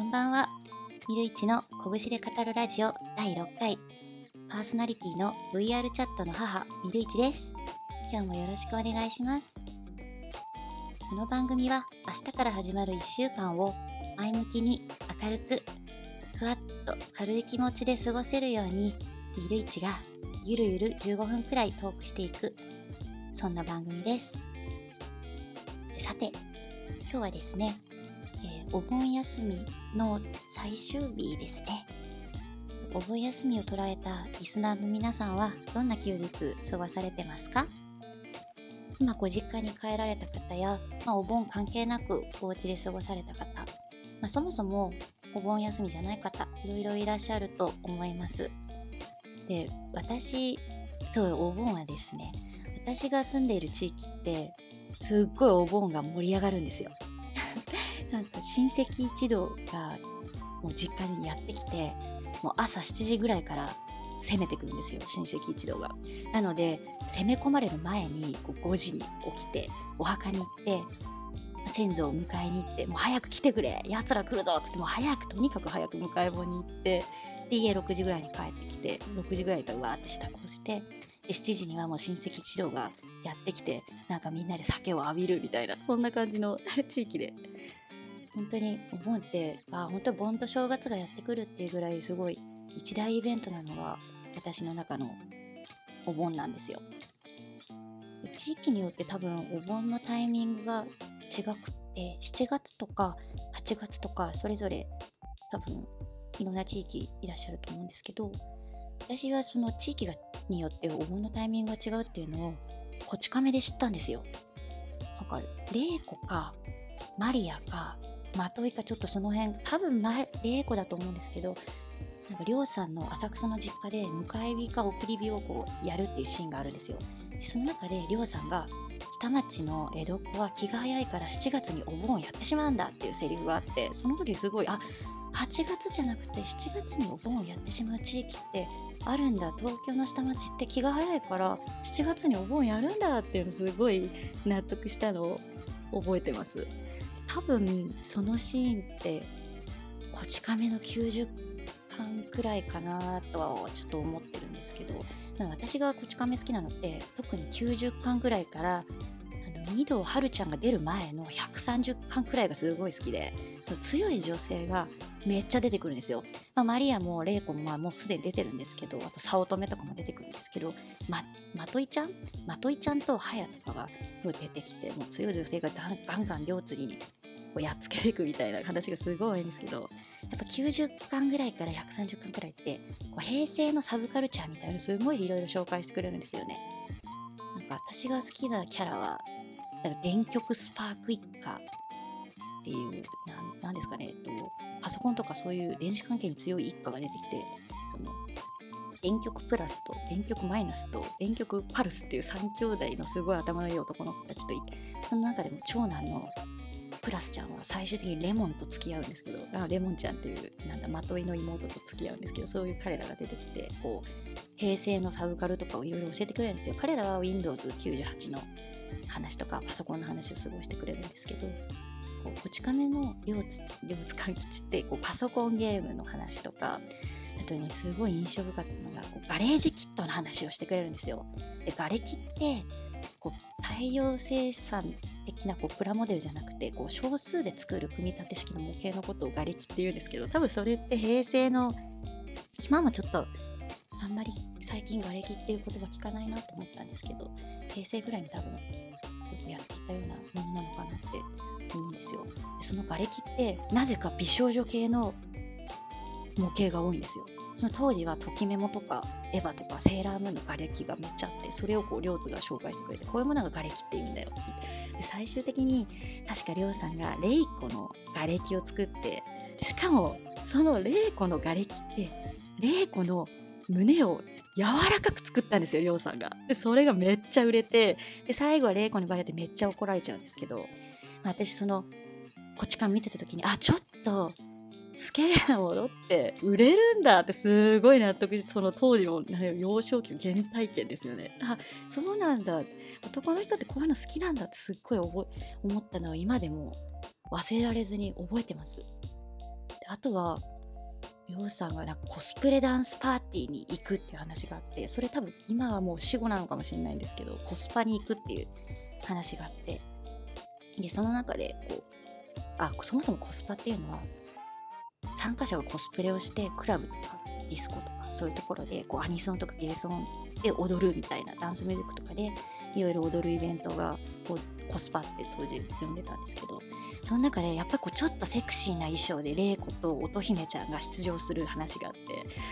こんばんは。ミルイチの拳で語るラジオ第6回。パーソナリティの VR チャットの母、ミルイチです。今日もよろしくお願いします。この番組は明日から始まる1週間を前向きに明るく、ふわっと軽い気持ちで過ごせるように、ミルイチがゆるゆる15分くらいトークしていく、そんな番組です。さて、今日はですね、お盆休みの最終日ですね。お盆休みを捉えたリスナーの皆さんはどんな休日過ごされてますか？今ご実家に帰られた方や、まあ、お盆関係なくお家で過ごされた方、まあ、そもそもお盆休みじゃない方いろいろいらっしゃると思います。で私そうお盆はですね私が住んでいる地域ってすっごいお盆が盛り上がるんですよ。なんか親戚一同がもう実家にやってきてもう朝7時ぐらいから攻めてくるんですよ親戚一同が。なので攻め込まれる前にこう5時に起きてお墓に行って先祖を迎えに行ってもう早く来てくれ奴ら来るぞっつってもう早くとにかく早く迎え盆に行ってで家6時ぐらいに帰ってきて6時ぐらいからうわーって支度をしてで7時にはもう親戚一同がやってきてなんかみんなで酒を浴びるみたいなそんな感じの 地域で本当にお盆ってあ本当盆と正月がやってくるっていうぐらいすごい一大イベントなのが私の中のお盆なんですよ。地域によって多分お盆のタイミングが違くって7月とか8月とかそれぞれ多分いろんな地域いらっしゃると思うんですけど私はその地域がによってお盆のタイミングが違うっていうのをこち亀で知ったんですよ。なんか玲子かマリアかまといかちょっとその辺多分ま玲子だと思うんですけどなんかりょうさんの浅草の実家で迎え火か送り火をこうやるっていうシーンがあるんですよ。でその中でりょうさんが下町の江戸っ子は気が早いから7月にお盆やってしまうんだっていうセリフがあってその時すごいあ8月じゃなくて7月にお盆をやってしまう地域ってあるんだ。東京の下町って気が早いから7月にお盆やるんだっていうのすごい納得したのを覚えてます。多分そのシーンってこち亀の90巻くらいかなとはちょっと思ってるんですけど私がこち亀好きなのって特に90巻くらいからあの二堂春ちゃんが出る前の130巻くらいがすごい好きでその強い女性がめっちゃ出てくるんですよ。まあ、マリアも玲子もまあもうすでに出てるんですけどあと早乙女とかも出てくるんですけどままといちゃん？まといちゃんとハヤとかが出てきてもう強い女性がガンガンガン両津にこうやっつけていくみたいな話がすごい多いんですけどやっぱ90巻ぐらいから130巻ぐらいってこう平成のサブカルチャーみたいなすごいいろいろ紹介してくれるんですよね。なんか私が好きなキャラはなんか電極スパーク一家っていうなんですかね、えっと、パソコンとかそういう電子関係に強い一家が出てきてその電極プラスと電極マイナスと電極パルスっていう3兄弟のすごい頭のいい男の子たちといてその中でも長男のプラスちゃんは最終的にレモンと付き合うんですけどあレモンちゃんっていうなんだまといの妹と付き合うんですけどそういう彼らが出てきてこう平成のサブカルとかをいろいろ教えてくれるんですよ。彼らは Windows98 の話とかパソコンの話をすごしてくれるんですけどこうこち亀の両津両津勘吉ってこうパソコンゲームの話とかあとねすごい印象深かったのがこうガレージキットの話をしてくれるんですよ。でガレキってこう大量生産的なこうプラモデルじゃなくてこう少数で作る組み立て式の模型のことをガレキって言うんですけど多分それって平成の今もちょっとあんまり最近ガレキっていう言葉聞かないなと思ったんですけど平成ぐらいに多分よくやっていたようなものなのかなって思うんですよ。でそのガレキってなぜか美少女系の模型が多いんですよ。その当時はときメモとかエヴァとかセーラームーンの瓦礫がめっちゃあってそれをこう両津が紹介してくれてこういうものが瓦礫って言うんだよで最終的に確か亮さんがレイコの瓦礫を作ってしかもそのレイコの瓦礫ってレイコの胸を柔らかく作ったんですよ亮さんが。でそれがめっちゃ売れてで最後はレイコにバレてめっちゃ怒られちゃうんですけど、まあ、私そのこっちから見てた時にあちょっとスケベなものって売れるんだってすごい納得してその当時の幼少期の原体験ですよね。あそうなんだ。男の人ってこういうの好きなんだってすっごい思ったのは今でも忘れられずに覚えてます。あとはりょうさんがなんかコスプレダンスパーティーに行くっていう話があってそれ多分今はもう死後なのかもしれないんですけどコスパに行くっていう話があって。でその中でこうあそもそもコスパっていうのは参加者がコスプレをしてクラブとかディスコとかそういうところでこうアニソンとかゲーソンで踊るみたいなダンスミュージックとかでいろいろ踊るイベントがこうコスパって当時呼んでたんですけどその中でやっぱりこうちょっとセクシーな衣装で玲子と乙姫ちゃんが出場する話があって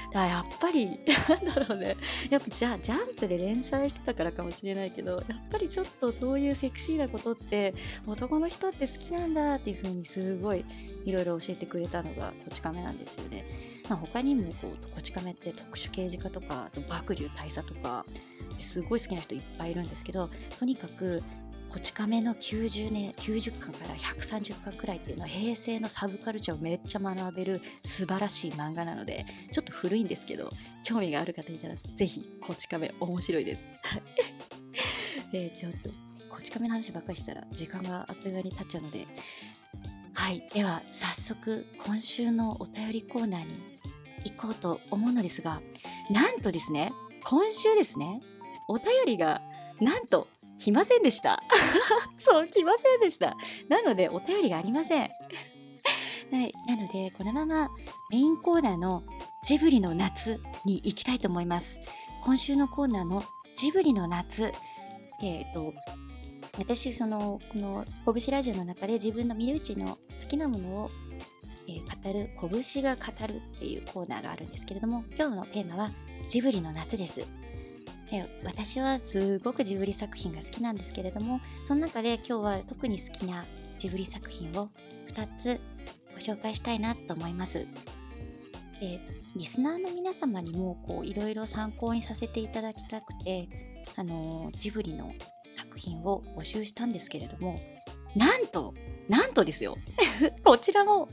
だからやっぱり なんだろうねやっぱじゃあジャンプで連載してたからかもしれないけどやっぱりちょっとそういうセクシーなことって男の人って好きなんだっていう風にすごいいろいろ教えてくれたのがこち亀なんですよね。まあ、他にもこうこち亀って特殊刑事課とか爆竜大佐とかすごい好きな人いっぱいいるんですけどとにかくこち亀の90年90巻から130巻くらいっていうのは平成のサブカルチャーをめっちゃ学べる素晴らしい漫画なのでちょっと古いんですけど興味がある方いたらぜひこち亀面白いです。でちょっとこち亀の話ばっかりしたら時間があっという間に経っちゃうので。はい。では早速今週のお便りコーナーに行こうと思うのですがなんとですね今週ですねお便りがなんと来ませんでした。そう、来ませんでした。なので、お便りがありません。はい、なので、このままメインコーナーのジブリの夏に行きたいと思います。今週のコーナーのジブリの夏。えっ、ー、と、私、その、この、拳ラジオの中で自分の見るうちの好きなものを、えー、語る、拳が語るっていうコーナーがあるんですけれども、今日のテーマはジブリの夏です。で私はすごくジブリ作品が好きなんですけれどもその中で今日は特に好きなジブリ作品を2つご紹介したいなと思います。でリスナーの皆様にもこういろいろ参考にさせていただきたくてあのジブリの作品を募集したんですけれどもなんとなんとですよ こちらも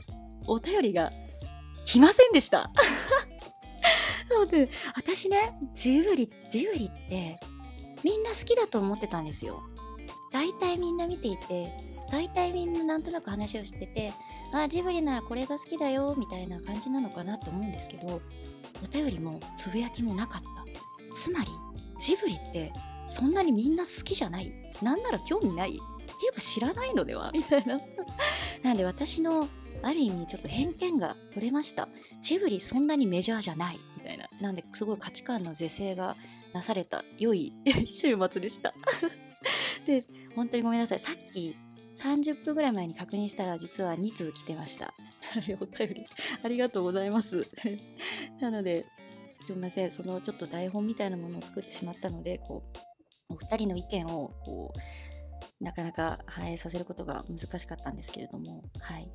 お便りが来ませんでした そうで、私ね、ジブリ、ジブリってみんな好きだと思ってたんですよ。大体みんな見ていて、大体みんななんとなく話をしてて、あ、ジブリならこれが好きだよ、みたいな感じなのかなと思うんですけど、お便りもつぶやきもなかった。つまり、ジブリってそんなにみんな好きじゃないなんなら興味ないっていうか知らないのではみたいな。なんで私のある意味ちょっと偏見が取れました。ジブリそんなにメジャーじゃない。たいな。なんですごい価値観の是正がなされた良い 週末でした。で、本当にごめんなさい。さっき30分ぐらい前に確認したら実は2通来てました。お便りありがとうございます。なので、すみません。そのちょっと台本みたいなものを作ってしまったので、こう、お二人の意見をこうなかなか反映させることが難しかったんですけれども、はい。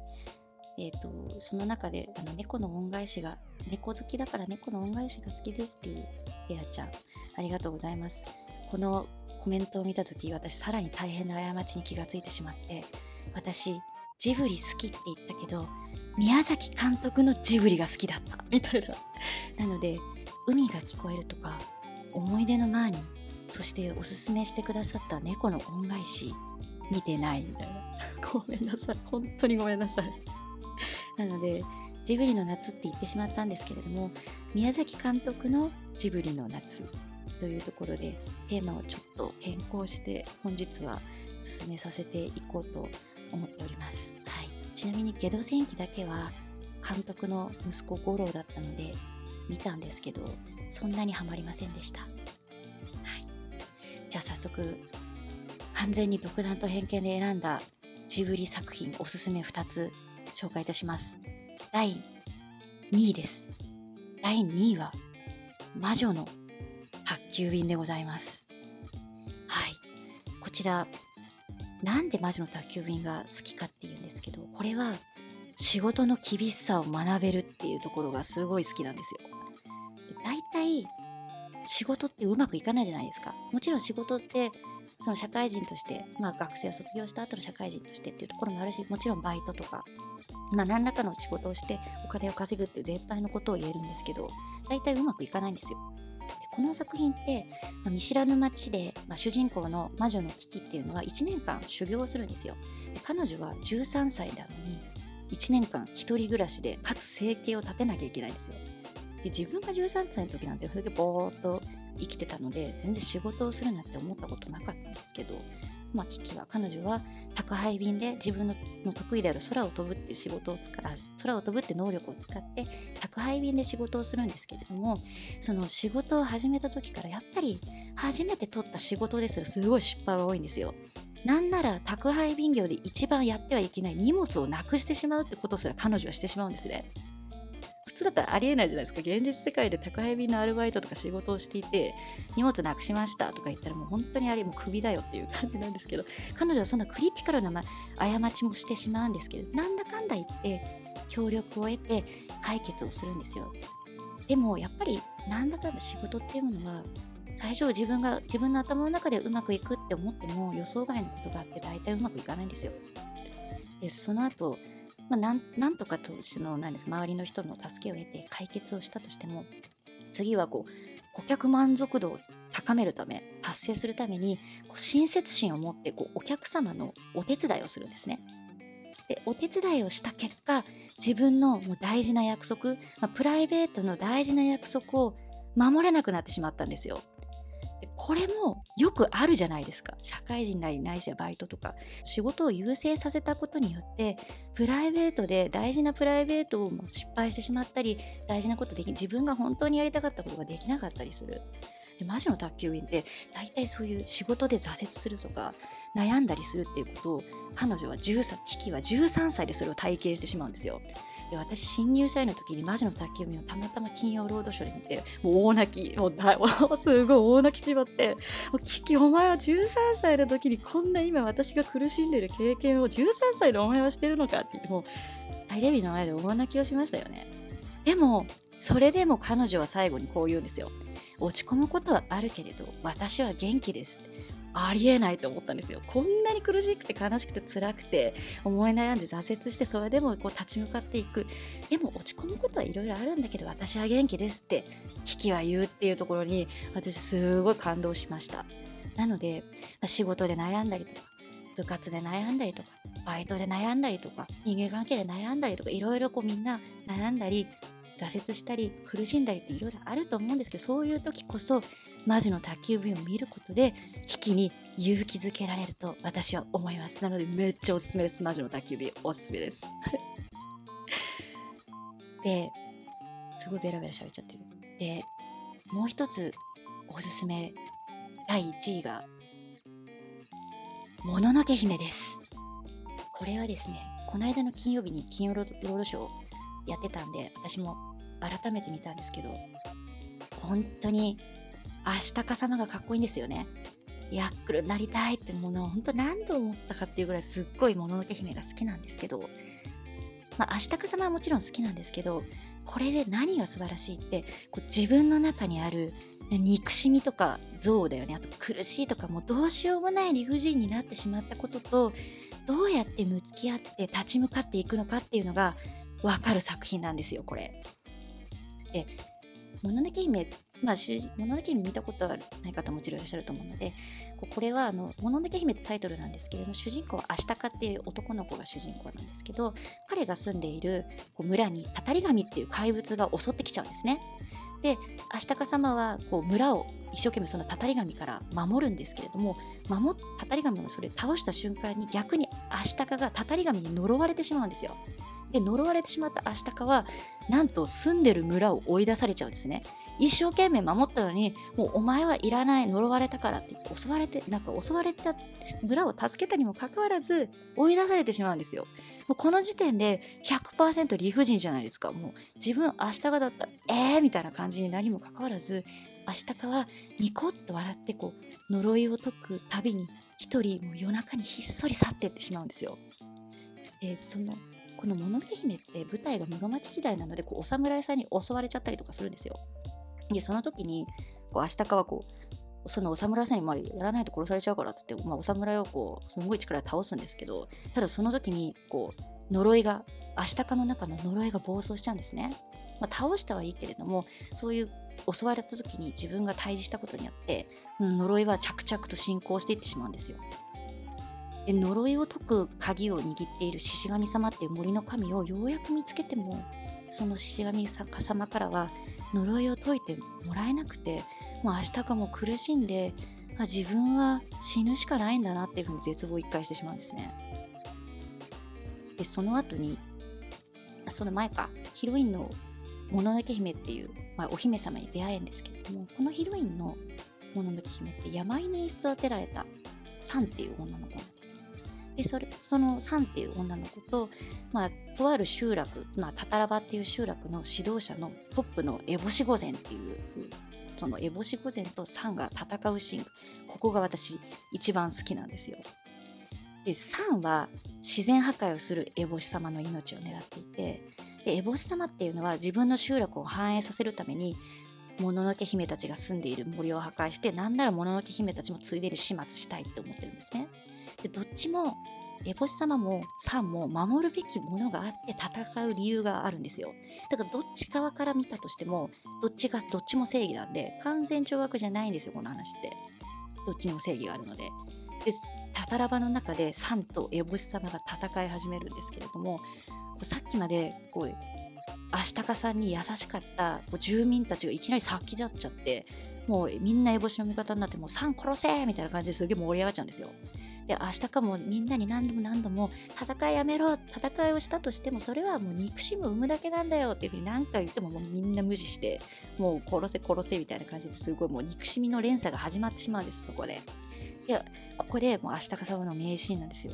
えーと、その中であの猫の恩返しが猫好きだから猫の恩返しが好きですっていうエアちゃんありがとうございます。このコメントを見た時私さらに大変な過ちに気がついてしまって私ジブリ好きって言ったけど宮崎監督のジブリが好きだったみたいな。なので海が聞こえるとか思い出のマーニーそしておすすめしてくださった猫の恩返し見てないみたいな。ごめんなさい。本当にごめんなさい。なのでジブリの夏って言ってしまったんですけれども宮崎監督のジブリの夏というところでテーマをちょっと変更して本日は進めさせていこうと思っております、はい、ちなみに「ゲド戦記」だけは監督の息子五郎だったので見たんですけどそんなにはまりませんでした、はい、じゃあ早速完全に独断と偏見で選んだジブリ作品おすすめ2つ紹介いたします。第2位です。第2位は、魔女の宅急便でございます。はい。こちら、なんで魔女の宅急便が好きかっていうんですけど、これは仕事の厳しさを学べるっていうところがすごい好きなんですよ。大体、仕事ってうまくいかないじゃないですか。もちろん仕事ってその社会人として、まあ、学生を卒業した後の社会人としてっていうところもあるしもちろんバイトとかまあ、何らかの仕事をしてお金を稼ぐっていう全体のことを言えるんですけど大体うまくいかないんですよ。でこの作品って、まあ、見知らぬ街で、まあ、主人公の魔女の危機っていうのは1年間修行するんですよ。で彼女は13歳なのに1年間一人暮らしでかつ生計を立てなきゃいけないんですよで自分が13歳の時なんてそれでぼーっと生きてたので全然仕事をするなんて思ったことなかったんですけどまあ、キキは彼女は宅配便で自分の得意である空を飛ぶっていう仕事を使空を飛ぶって能力を使って宅配便で仕事をするんですけれどもその仕事を始めた時からやっぱり初めて取った仕事ですらすごい失敗が多いんですよ。なんなら宅配便業で一番やってはいけない荷物をなくしてしまうってことすら彼女はしてしまうんですね。普通だったらありえないじゃないですか。現実世界で宅配便のアルバイトとか仕事をしていて荷物なくしましたとか言ったらもう本当にあれもうクビだよっていう感じなんですけど彼女はそんなクリティカルな、ま、過ちもしてしまうんですけどなんだかんだ言って協力を得て解決をするんですよ。でもやっぱりなんだかんだ仕事っていうものは最初自分が自分の頭の中でうまくいくって思っても予想外のことがあって大体うまくいかないんですよ。でその後まあ、なんなんとかとその何です周りの人の助けを得て解決をしたとしても次はこう顧客満足度を高めるため達成するためにこう親切心を持ってこうお客様のお手伝いをするんですね。でお手伝いをした結果自分のもう大事な約束、まあ、プライベートの大事な約束を守れなくなってしまったんですよ。これもよくあるじゃないですか。社会人なりないしはバイトとか。仕事を優先させたことによってプライベートで大事なプライベートを失敗してしまったり大事なことでき自分が本当にやりたかったことができなかったりする。でマジの宅急便って大体そういう仕事で挫折するとか悩んだりするっていうことを彼女は13危機は13歳でそれを体験してしまうんですよ。で私新入社員の時に魔女の宅急便をたまたま金曜ロードショーで見てもう大泣きもうだ すごい大泣きちまって「キキお前は13歳の時にこんな今私が苦しんでる経験を13歳のお前はしてるのか」ってもう大レビの前で大泣きをしましたよね。でもそれでも彼女は最後にこう言うんですよ。落ち込むことはあるけれど私は元気ですありえないと思ったんですよ。こんなに苦しくて悲しくて辛くて思い悩んで挫折してそれでもこう立ち向かっていく。でも落ち込むことはいろいろあるんだけど私は元気ですって危機は言うっていうところに私すごい感動しました。なので、仕事で悩んだりとか部活で悩んだりとかバイトで悩んだりとか人間関係で悩んだりとかいろいろみんな悩んだり挫折したり苦しんだりっていろいろあると思うんですけどそういう時こそ魔女の宅急便を見ることで危機に勇気づけられると私は思います。なのでめっちゃおすすめです。魔女の宅急便おすすめです。ですごいベラベラ喋っちゃってる。でもう一つおすすめ第1位がもののけ姫です。これはですねこの間の金曜日に金曜ロードショーやってたんで私も改めて見たんですけど本当にアシタカ様がかっこいいんですよね。ヤックルになりたいってものを本当何度思ったかっていうぐらいすっごいもののけ姫が好きなんですけど、まあ、アシタカ様はもちろん好きなんですけど、これで何が素晴らしいってこう自分の中にある憎しみとか憎悪だよねあと苦しいとかもうどうしようもない理不尽になってしまったこととどうやって向き合って立ち向かっていくのかっていうのが分かる作品なんですよこれ。で「もののけ姫」まあ、もののけ姫見たことはない方ももちろんいらっしゃると思うので、これはあの、もののけ姫ってタイトルなんですけれども、主人公はアシタカっていう男の子が主人公なんですけど、彼が住んでいるこう村にタタリガミっていう怪物が襲ってきちゃうんですね。で、アシタカ様はこう村を一生懸命そのタタリガミから守るんですけれども、守っタタリガミをそれ倒した瞬間に逆にアシタカがタタリガミに呪われてしまうんですよ。で呪われてしまったアシタカはなんと住んでる村を追い出されちゃうんですね一生懸命守ったのにもうお前はいらない呪われたからって襲われてなんか襲われた村を助けたにもかかわらず追い出されてしまうんですよ。もうこの時点で100%理不尽じゃないですか。もう自分明日がだったらえーみたいな感じになりもかかわらず明日かはニコッと笑ってこう呪いを解くたびに一人もう夜中にひっそり去っていってしまうんですよ。でそのこの「もののけ姫」って舞台が室町時代なのでこうお侍さんに襲われちゃったりとかするんですよ。でその時にこう明日かはこうそのお侍さんにまあやらないと殺されちゃうからっつって、まあ、お侍をこうすごい力で倒すんですけどただその時にこう呪いが明日かの中の呪いが暴走しちゃうんですね、まあ、倒したはいいけれどもそういう襲われた時に自分が退治したことによって、呪いは着々と進行していってしまうんですよ。で呪いを解く鍵を握っている獅子神様っていう森の神をようやく見つけてもその獅子神様からは呪いを解いてもらえなくてもう明日かも苦しんであ自分は死ぬしかないんだなっていうふうに絶望を一回してしまうんですね。でその後にその前か。ヒロインのもののけ姫っていう、まあ、お姫様に出会えるんですけれどもこのヒロインのもののけ姫って山犬に育てられたサンっていう女の子。なんで。それそのサンっていう女の子と、まあ、とある集落、まあ、タタラバっていう集落の指導者のトップのエボシゴゼンっていうそのエボシゴゼンとサンが戦うシーンここが私一番好きなんですよ。でサンは自然破壊をするエボシ様の命を狙っていてでエボシ様っていうのは自分の集落を繁栄させるためにもののけ姫たちが住んでいる森を破壊してなんならもののけ姫たちもついでに始末したいって思ってるんですね。でどっちもエボシ様もサンも守るべきものがあって戦う理由があるんですよ。だからどっち側から見たとしてもどっちがどっちも正義なんで完全懲悪じゃないんですよこの話って。どっちにも正義があるので。でタタラバの中でサンとエボシ様が戦い始めるんですけれどもさっきまでこうアシタカさんに優しかった住民たちがいきなり殺気立っちゃってもうみんな烏帽子の味方になってもうサン殺せみたいな感じですげえ盛り上がっちゃうんですよ。で明日かもみんなに何度も何度も戦いやめろ戦いをしたとしてもそれはもう憎しむ生むだけなんだよっていうふうに何回言ってももうみんな無視してもう殺せ殺せみたいな感じですごいもう憎しみの連鎖が始まってしまうんですそこで。でここでもう明日か様の名シーンなんですよ。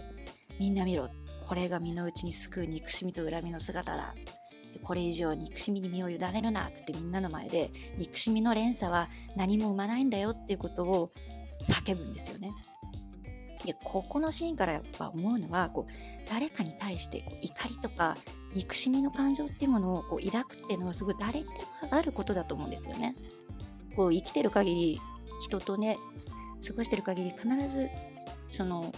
みんな見ろこれが身の内に救う憎しみと恨みの姿だこれ以上憎しみに身を委ねるなっつってみんなの前で憎しみの連鎖は何も生まないんだよっていうことを叫ぶんですよね。でここのシーンからやっぱ思うのはこう誰かに対してこう怒りとか憎しみの感情っていうものをこう抱くっていうのはすごい誰にでもあることだと思うんですよね。こう生きてる限り人とね過ごしてる限り必ずその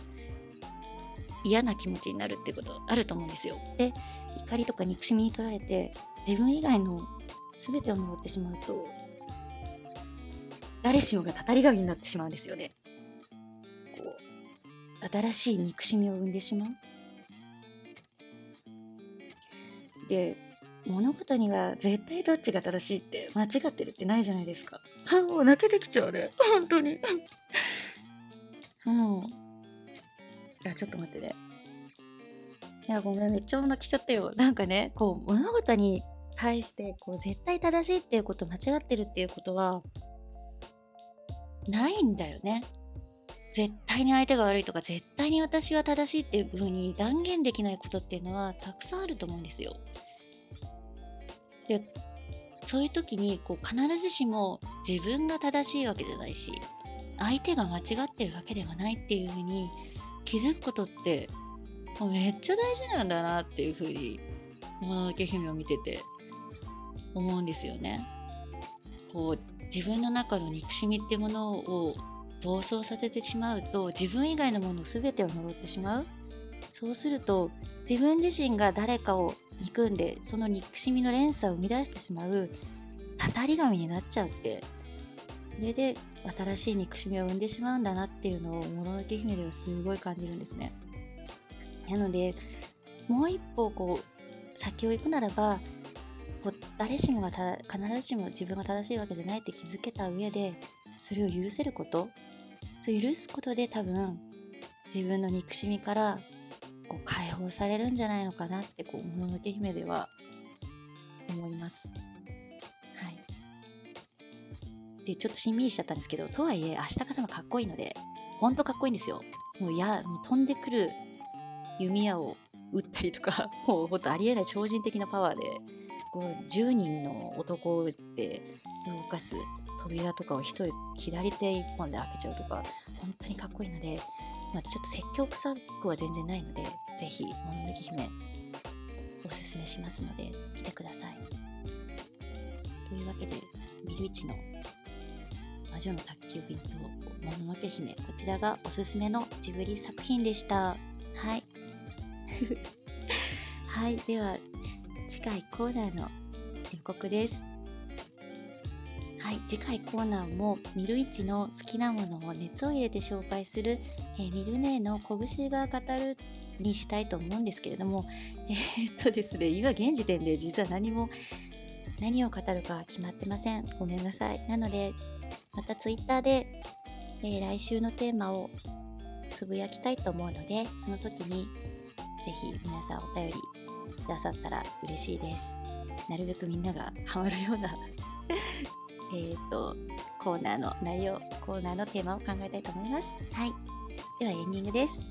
嫌な気持ちになるっていうことあると思うんですよ。で怒りとか憎しみに取られて自分以外の全てを呪ってしまうと誰しもがたたり神になってしまうんですよね。新しい憎しみを生んでしまう。で物事には絶対どっちが正しいって間違ってるってないじゃないですか。もう泣けてきちゃうね。本当に。もう。いや、ちょっと待ってね。いや、ごめん、めっちゃ泣きちゃったよ。なんかね、こう、物事に対して、こう、絶対正しいっていうこと、間違ってるっていうことは、ないんだよね。絶対に相手が悪いとか、絶対に私は正しいっていう風に断言できないことっていうのは、たくさんあると思うんですよ。で、そういう時に、こう、必ずしも自分が正しいわけじゃないし、相手が間違ってるわけではないっていう風に気づくことってもうめっちゃ大事なんだなっていうふうに「もののけ姫」を見てて思うんですよね。こう自分の中の憎しみってものを暴走させてしまうと自分以外のもの全てを呪ってしまう。そうすると自分自身が誰かを憎んでその憎しみの連鎖を生み出してしまうたたり神になっちゃうって。それで新しい憎しみを生んでしまうんだなっていうのをものけ姫ではすごい感じるんですね。なのでもう一歩こう先を行くならばこ誰しもが必ずしも自分が正しいわけじゃないって気づけた上でそれを許せること。そう許すことで多分自分の憎しみからこう解放されるんじゃないのかなってこうもののけ姫では思います。はい。でちょっとしんみりしちゃったんですけどとはいえ明日かさまかっこいいのでほんとかっこいいんですよ。もうやもう飛んでくる弓矢を撃ったりとか もうほんとありえない超人的なパワーでこう10人の男を撃って動かす扉とかを一人左手一本で開けちゃうとか本当にかっこいいので、まあ、ちょっと説教臭くは全然ないのでぜひ「もののけ姫」おすすめしますので来てください。というわけでミルイチの魔女の宅急便ともののけ姫こちらがおすすめのジブリ作品でした。はい。はい、では次回コーナーの予告です。はい、次回コーナーもミルイチの好きなものを熱を入れて紹介する、えー、ミルネーの拳が語るにしたいと思うんですけれども、えー、っとですね、今現時点で実は何も何を語るか決まってません。ごめんなさい。なので、またツイッターで、えー、来週のテーマをつぶやきたいと思うので、その時にぜひ皆さんお便りくださったら嬉しいです。なるべくみんながハマるようなえっと、コーナーの内容、コーナーのテーマを考えたいと思います。はい。ではエンディングです。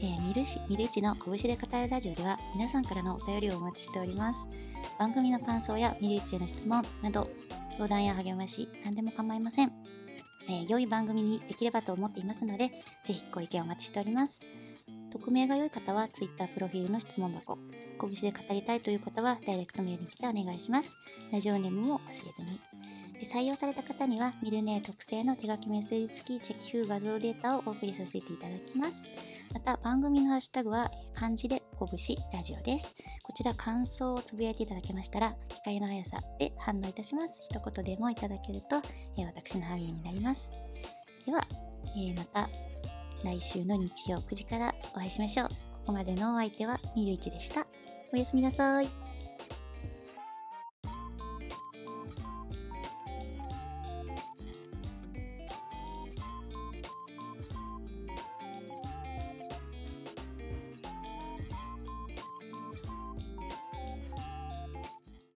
えー、ミルシ、ミルイチの拳で語るラジオでは皆さんからのお便りをお待ちしております。番組の感想やミルイチへの質問など、相談や励まし、何でも構いません。えー、良い番組にできればと思っていますので、ぜひご意見お待ちしております。匿名が良い方は Twitter プロフィールの質問箱、拳で語りたいという方はダイレクトメールに来てお願いします。ラジオネームも忘れずに。で採用された方にはミルネー特製の手書きメッセージ付きチェキ風画像データをお送りさせていただきます。また番組のハッシュタグは漢字で拳ラジオです。こちら感想をつぶやいていただけましたら、機械の速さで反応いたします。一言でもいただけると、えー、私の励みになります。では、えー、また来週の日曜9時からお会いしましょう。ここまでのお相手はミルイチでした。おやすみなさい。